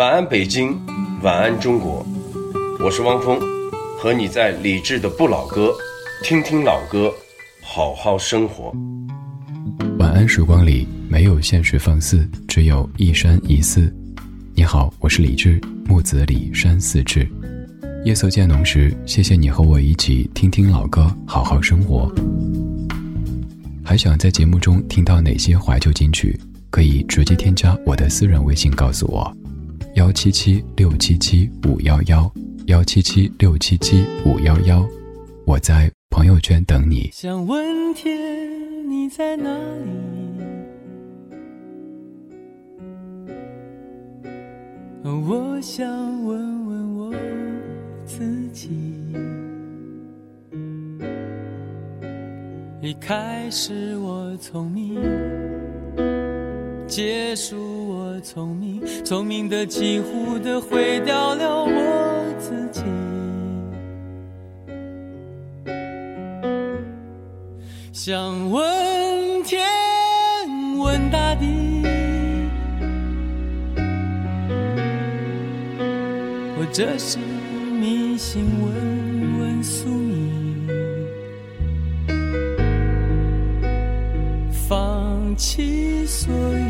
晚安，北京，晚安，中国。我是汪峰，和你在理智的不老歌，听听老歌，好好生活。晚安，时光里没有现实放肆，只有一山一寺。你好，我是李志，木子李山寺志。夜色渐浓时，谢谢你和我一起听听老歌，好好生活。还想在节目中听到哪些怀旧金曲？可以直接添加我的私人微信告诉我，幺七七六七七五幺幺。幺七七六七七五幺幺，我在朋友圈等你。想问天你在哪里？我想问问我自己。一开始我聪明，结束聪明，聪明的几乎的毁掉了我。自己想问天，问大地，或者是迷信，问问宿命，放弃所有，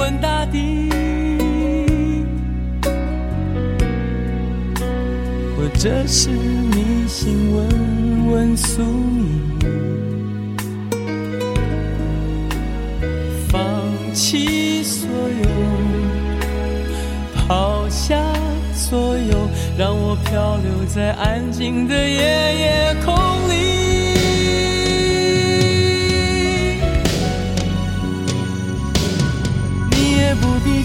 问大地，或者是迷信，问问宿命，放弃所有，抛下所有，让我漂流在安静的夜夜空里。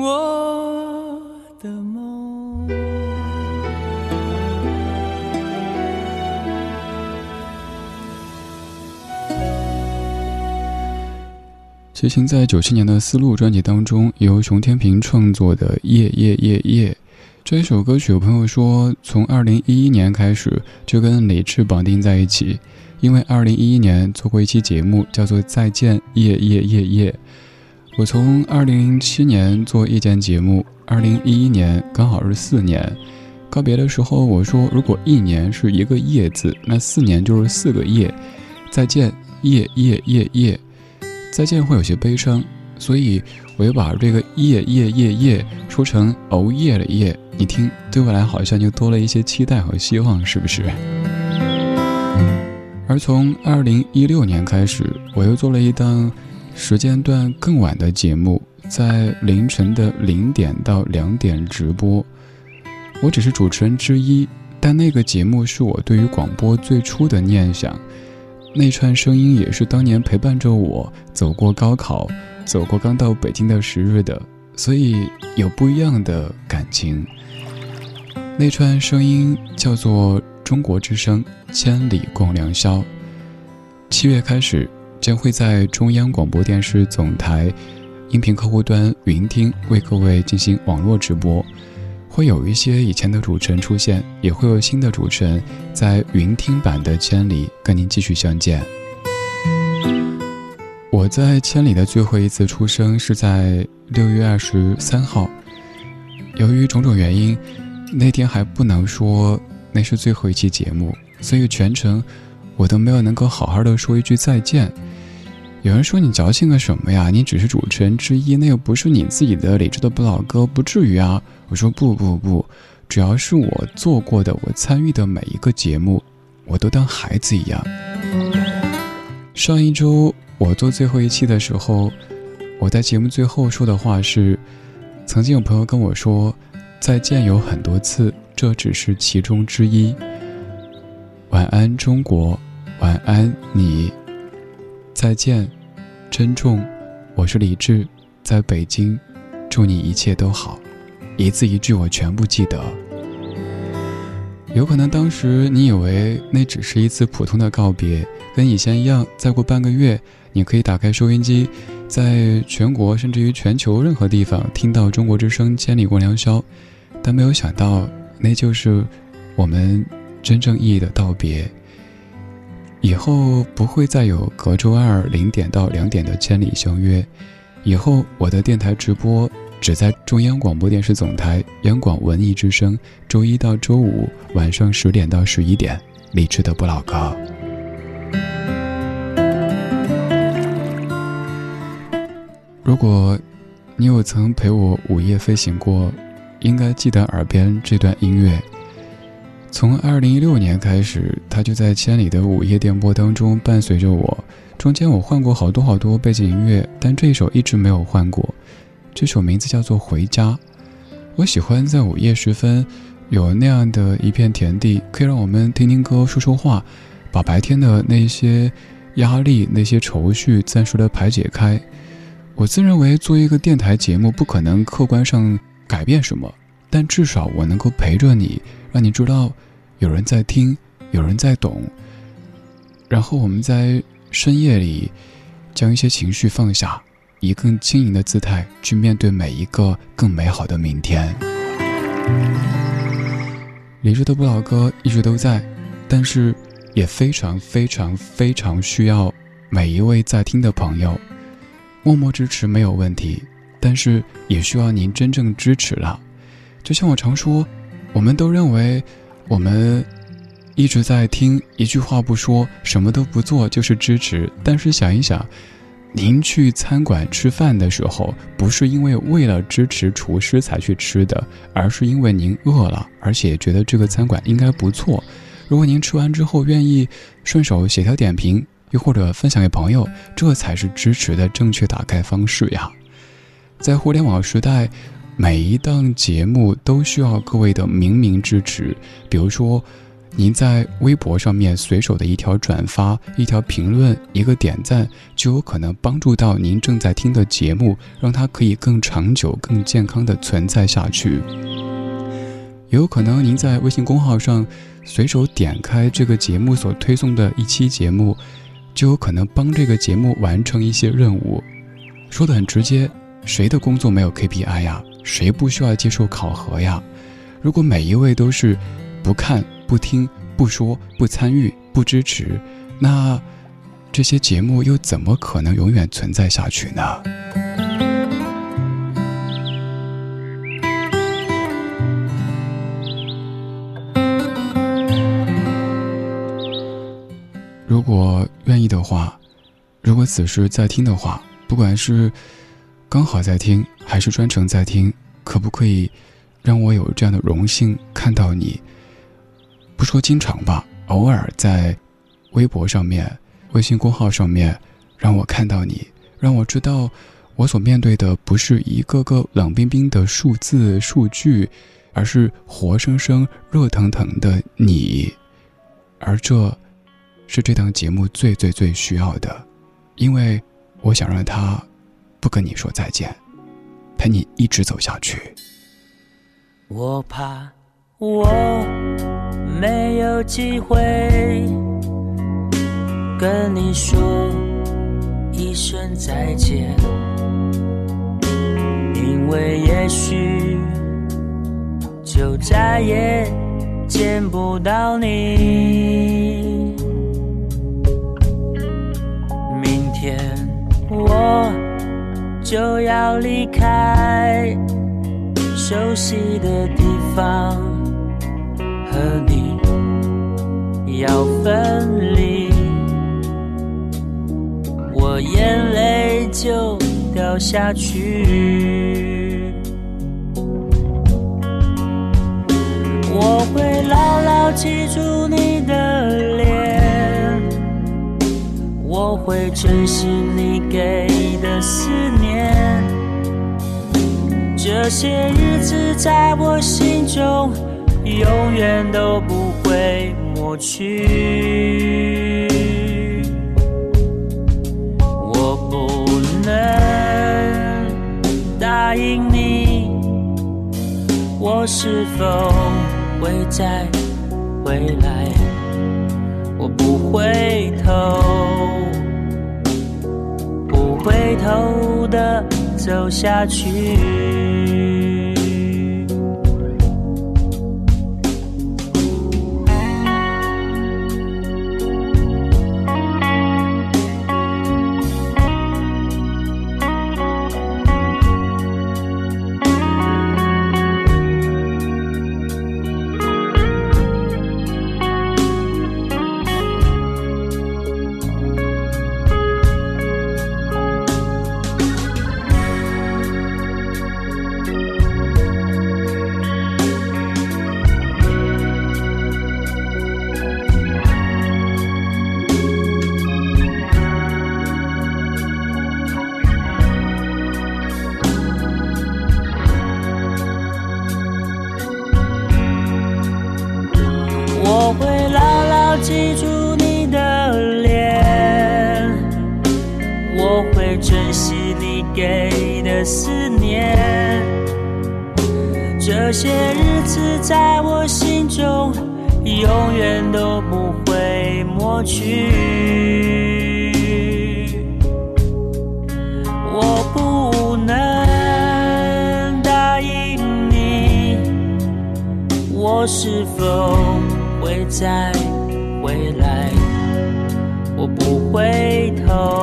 我的梦。齐秦在九七年的《丝路》专辑当中，由熊天平创作的《夜夜夜夜》这一首歌曲，有朋友说从二零一一年开始就跟李志绑定在一起，因为二零一一年做过一期节目叫做《再见夜夜夜夜》。我从二零零七年做夜间节目，二零一一年刚好是四年。告别的时候我说，如果一年是一个“夜”字，那四年就是四个“夜”。再见，夜夜夜夜。再见会有些悲伤，所以我又把这个夜夜夜夜说成熬夜的夜。你听，对未来好像就多了一些期待和希望，是不是？而从二零一六年开始，我又做了一档时间段更晚的节目，在凌晨的零点到两点直播。我只是主持人之一，但那个节目是我对于广播最初的念想。那串声音也是当年陪伴着我走过高考，走过刚到北京的时日的，所以有不一样的感情。那串声音叫做《中国之声》，千里共良宵。七月开始将会在中央广播电视总台音频客户端云听为各位进行网络直播。会有一些以前的主持人出现，也会有新的主持人在云听版的《千里》跟您继续相见。我在《千里》的最后一次出生是在六月二十三号，由于种种原因，那天还不能说那是最后一期节目，所以全程我都没有能够好好的说一句再见。有人说你矫情个什么呀？你只是主持人之一，那又不是你自己的理智的不老歌，不至于啊。我说不不不，只要是我做过的、我参与的每一个节目，我都当孩子一样。上一周我做最后一期的时候，我在节目最后说的话是：曾经有朋友跟我说，再见有很多次，这只是其中之一。晚安，中国，晚安你。再见，珍重，我是李志，在北京，祝你一切都好，一字一句我全部记得。有可能当时你以为那只是一次普通的告别，跟以前一样，再过半个月，你可以打开收音机，在全国甚至于全球任何地方听到中国之声《千里共良宵》，但没有想到，那就是我们真正意义的道别。以后不会再有隔周二零点到两点的千里相约，以后我的电台直播只在中央广播电视总台央广文艺之声，周一到周五晚上十点到十一点，理智的不老歌。如果，你有曾陪我午夜飞行过，应该记得耳边这段音乐。从二零一六年开始，他就在千里的午夜电波当中伴随着我。中间我换过好多好多背景音乐，但这一首一直没有换过。这首名字叫做《回家》。我喜欢在午夜时分，有那样的一片田地，可以让我们听听歌、说说话，把白天的那些压力、那些愁绪暂时的排解开。我自认为做一个电台节目，不可能客观上改变什么，但至少我能够陪着你。让你知道，有人在听，有人在懂。然后我们在深夜里，将一些情绪放下，以更轻盈的姿态去面对每一个更美好的明天。李志的不老歌一直都在，但是也非常非常非常需要每一位在听的朋友，默默支持没有问题，但是也需要您真正支持了。就像我常说。我们都认为，我们一直在听，一句话不说，什么都不做就是支持。但是想一想，您去餐馆吃饭的时候，不是因为为了支持厨师才去吃的，而是因为您饿了，而且觉得这个餐馆应该不错。如果您吃完之后愿意顺手写条点评，又或者分享给朋友，这才是支持的正确打开方式呀。在互联网时代。每一档节目都需要各位的明明支持。比如说，您在微博上面随手的一条转发、一条评论、一个点赞，就有可能帮助到您正在听的节目，让它可以更长久、更健康的存在下去。也有可能您在微信公号上随手点开这个节目所推送的一期节目，就有可能帮这个节目完成一些任务。说的很直接，谁的工作没有 KPI 呀？谁不需要接受考核呀？如果每一位都是不看、不听、不说、不参与、不支持，那这些节目又怎么可能永远存在下去呢？如果愿意的话，如果此时在听的话，不管是刚好在听，还是专程在听，可不可以让我有这样的荣幸看到你？不说经常吧，偶尔在微博上面、微信公号上面，让我看到你，让我知道我所面对的不是一个个冷冰冰的数字数据，而是活生生、热腾腾的你，而这。是这档节目最最最需要的，因为我想让他不跟你说再见，陪你一直走下去。我怕我没有机会跟你说一声再见，因为也许就再也见不到你。就要离开熟悉的地方，和你要分离，我眼泪就掉下去。我会牢牢记住你的脸。我会珍惜你给的思念，这些日子在我心中永远都不会抹去。我不能答应你，我是否会再回来？不回头。不回头的走下去。给的思念这些日子在我心中永远都不会抹去。我不能答应你，我是否会再回来？我不回头，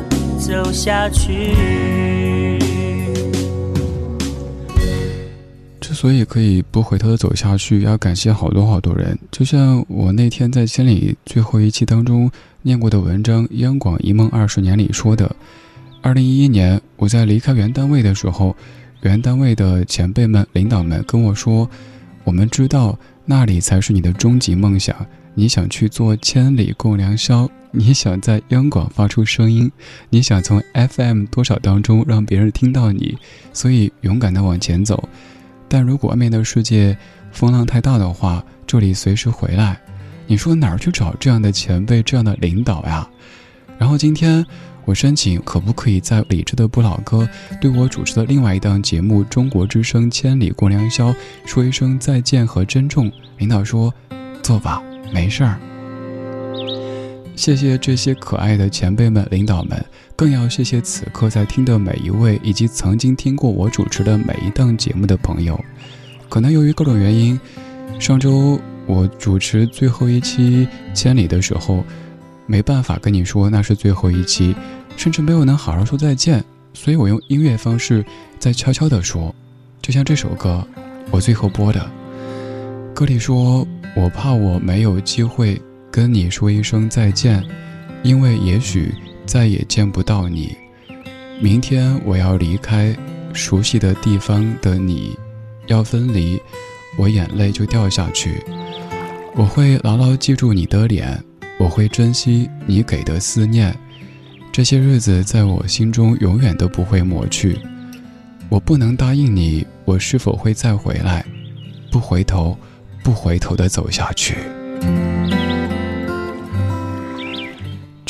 走下去。之所以可以不回头的走下去，要感谢好多好多人。就像我那天在千里最后一期当中念过的文章《央广一梦二十年》里说的，二零一一年我在离开原单位的时候，原单位的前辈们、领导们跟我说：“我们知道那里才是你的终极梦想，你想去做千里共良宵，你想在央广发出声音，你想从 FM 多少当中让别人听到你，所以勇敢的往前走。”但如果外面的世界风浪太大的话，这里随时回来。你说哪儿去找这样的前辈、这样的领导呀？然后今天我申请，可不可以在理智的不老哥对我主持的另外一档节目《中国之声千里共良宵》说一声再见和珍重？领导说：“坐吧，没事儿。”谢谢这些可爱的前辈们、领导们，更要谢谢此刻在听的每一位，以及曾经听过我主持的每一档节目的朋友。可能由于各种原因，上周我主持最后一期《千里》的时候，没办法跟你说那是最后一期，甚至没有能好好说再见，所以我用音乐方式在悄悄地说，就像这首歌，我最后播的歌里说：“我怕我没有机会。”跟你说一声再见，因为也许再也见不到你。明天我要离开熟悉的地方的你，要分离，我眼泪就掉下去。我会牢牢记住你的脸，我会珍惜你给的思念。这些日子在我心中永远都不会抹去。我不能答应你，我是否会再回来？不回头，不回头的走下去。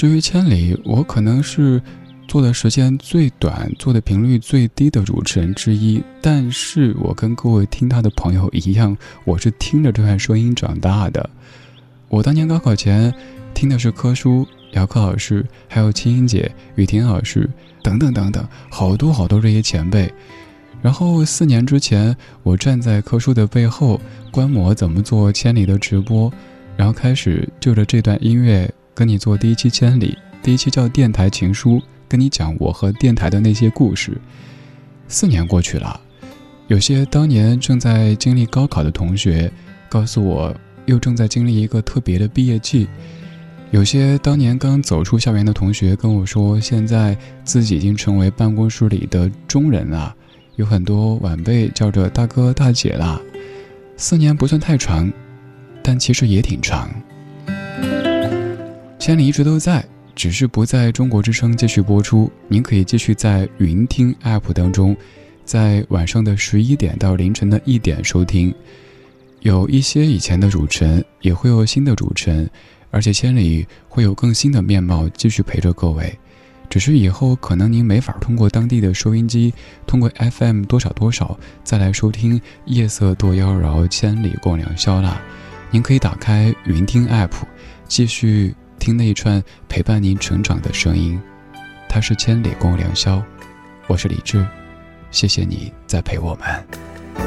至于千里，我可能是做的时间最短、做的频率最低的主持人之一。但是我跟各位听他的朋友一样，我是听着这段声音长大的。我当年高考前听的是柯叔、姚克老师，还有青音姐、雨婷老师等等等等，好多好多这些前辈。然后四年之前，我站在柯叔的背后观摩怎么做千里的直播，然后开始就着这段音乐。跟你做第一期千里，第一期叫电台情书，跟你讲我和电台的那些故事。四年过去了，有些当年正在经历高考的同学，告诉我又正在经历一个特别的毕业季；有些当年刚走出校园的同学跟我说，现在自己已经成为办公室里的中人了，有很多晚辈叫着大哥大姐啦。四年不算太长，但其实也挺长。千里一直都在，只是不在中国之声继续播出。您可以继续在云听 App 当中，在晚上的十一点到凌晨的一点收听。有一些以前的主持人，也会有新的主持人，而且千里会有更新的面貌继续陪着各位。只是以后可能您没法通过当地的收音机，通过 FM 多少多少再来收听《夜色多妖娆，千里共良宵》啦。您可以打开云听 App，继续。听那一串陪伴您成长的声音，它是千里共良宵，我是李志，谢谢你在陪我们。突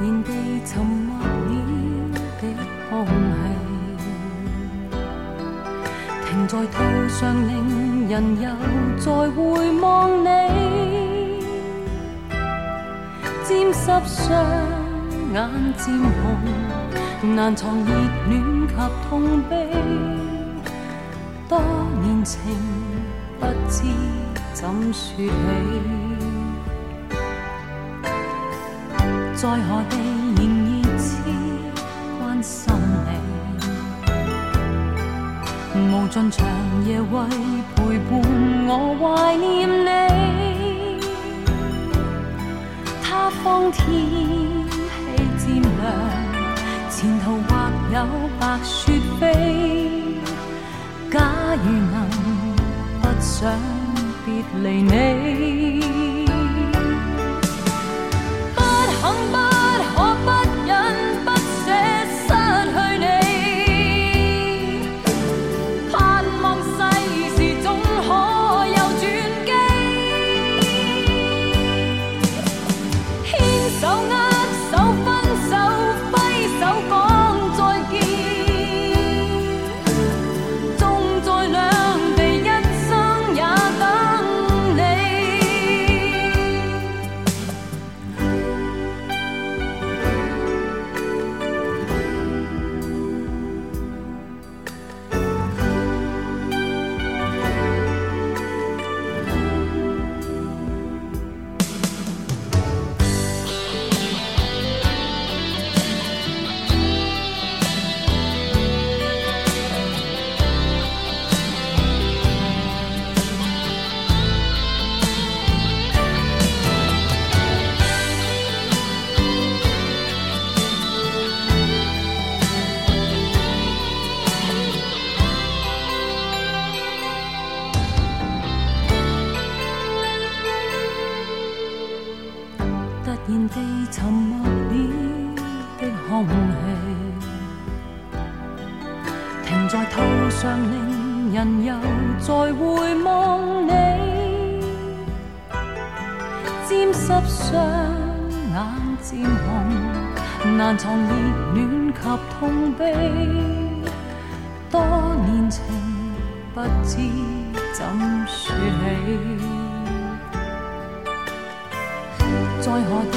然地沉默了的空气，停在途上，令人又再回望你，沾湿双眼渐红，难藏热恋及痛悲。多年情，不知怎说起，在何地仍热切关心你，无尽长夜为陪伴我怀念你。他方天气渐凉，前途或有白雪飞。如能不想别离你，不肯不路上，令人又再回望你，沾湿双眼渐红，难藏热恋及痛悲，多年情不知怎说起。在何地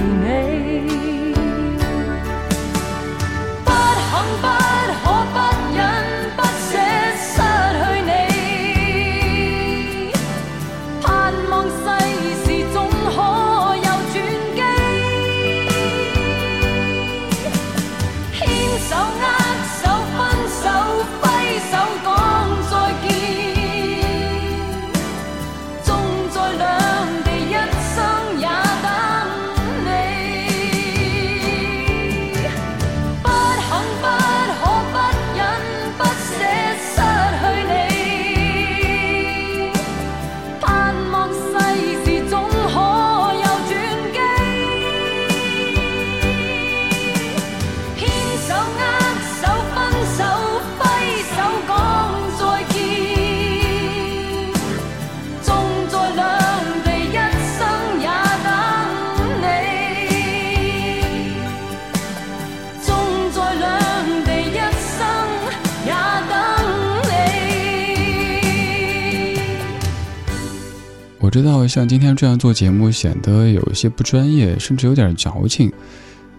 知道像今天这样做节目显得有一些不专业，甚至有点矫情。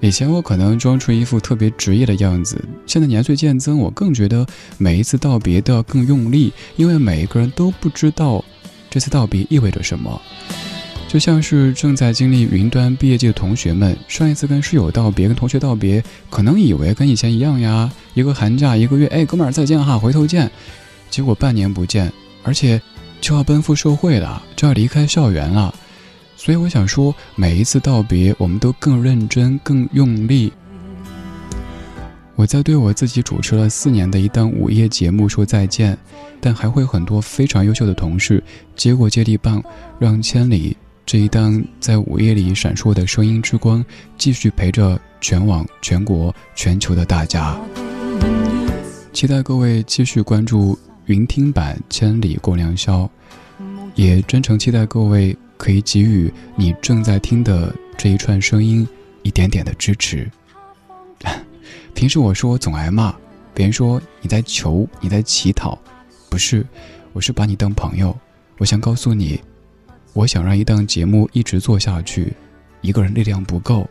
以前我可能装出一副特别职业的样子，现在年岁渐增，我更觉得每一次道别都要更用力，因为每一个人都不知道这次道别意味着什么。就像是正在经历云端毕业季的同学们，上一次跟室友道别、跟同学道别，可能以为跟以前一样呀，一个寒假一个月，哎，哥们儿再见哈，回头见，结果半年不见，而且。就要奔赴社会了，就要离开校园了，所以我想说，每一次道别，我们都更认真、更用力。我在对我自己主持了四年的一档午夜节目说再见，但还会有很多非常优秀的同事接过接力棒，让《千里》这一档在午夜里闪烁的声音之光，继续陪着全网、全国、全球的大家。期待各位继续关注。云听版《千里共良宵》，也真诚期待各位可以给予你正在听的这一串声音一点点的支持。平时我说我总挨骂，别人说你在求你在乞讨，不是，我是把你当朋友。我想告诉你，我想让一档节目一直做下去，一个人力量不够。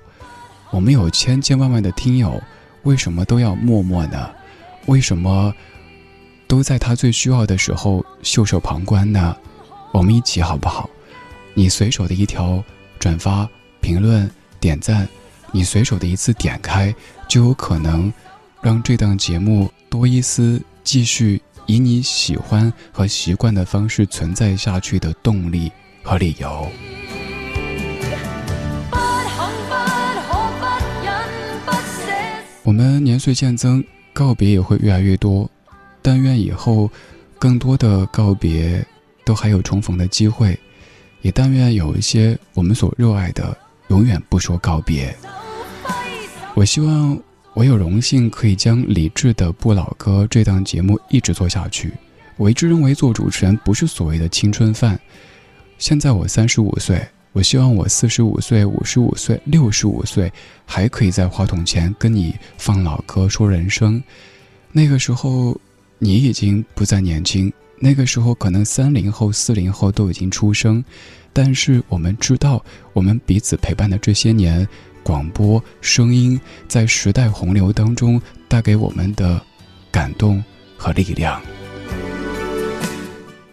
我们有千千万万的听友，为什么都要默默呢？为什么？都在他最需要的时候袖手旁观呢，我们一起好不好？你随手的一条转发、评论、点赞，你随手的一次点开，就有可能让这档节目多一丝继续以你喜欢和习惯的方式存在下去的动力和理由。我们年岁渐增，告别也会越来越多。但愿以后，更多的告别都还有重逢的机会，也但愿有一些我们所热爱的永远不说告别。我希望我有荣幸可以将李志的《不老歌》这档节目一直做下去。我一直认为做主持人不是所谓的青春饭。现在我三十五岁，我希望我四十五岁、五十五岁、六十五岁还可以在话筒前跟你放老歌、说人生。那个时候。你已经不再年轻，那个时候可能三零后、四零后都已经出生，但是我们知道，我们彼此陪伴的这些年，广播声音在时代洪流当中带给我们的感动和力量。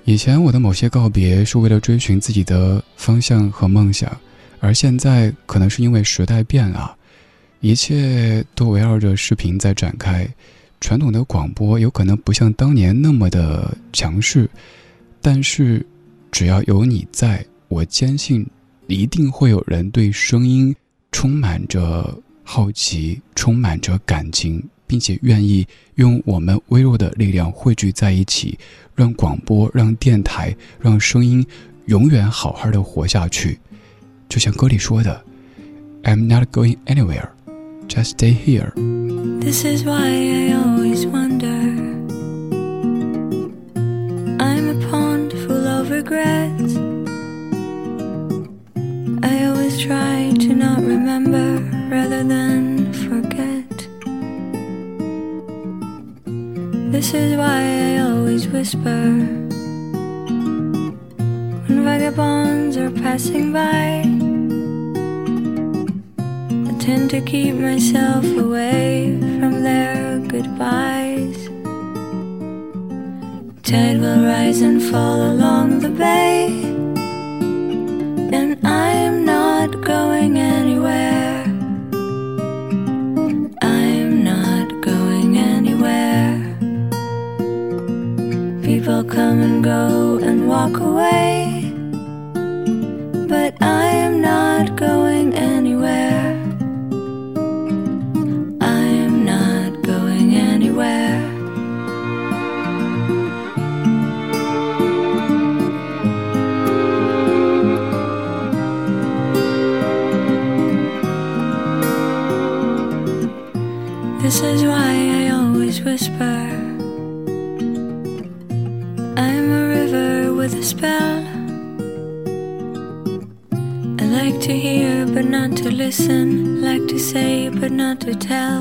以前我的某些告别是为了追寻自己的方向和梦想，而现在可能是因为时代变了，一切都围绕着视频在展开。传统的广播有可能不像当年那么的强势，但是只要有你在，我坚信一定会有人对声音充满着好奇，充满着感情，并且愿意用我们微弱的力量汇聚在一起，让广播、让电台、让声音永远好好的活下去。就像歌里说的：“I'm not going anywhere, just stay here。” This is why I always wonder. I'm a pond full of regrets. I always try to not remember rather than forget. This is why I always whisper when vagabonds are passing by. I tend to keep myself away from their goodbyes. Tide will rise and fall along the bay, and I am not going anywhere. I'm not going anywhere. People come and go and walk away, like to hear but not to listen, like to say but not to tell.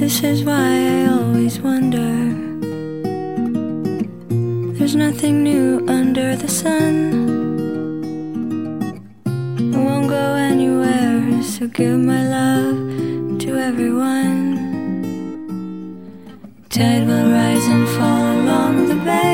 This is why I always wonder. There's nothing new under the sun. I won't go anywhere, so give my love to everyone. Tide will rise and fall along the bay,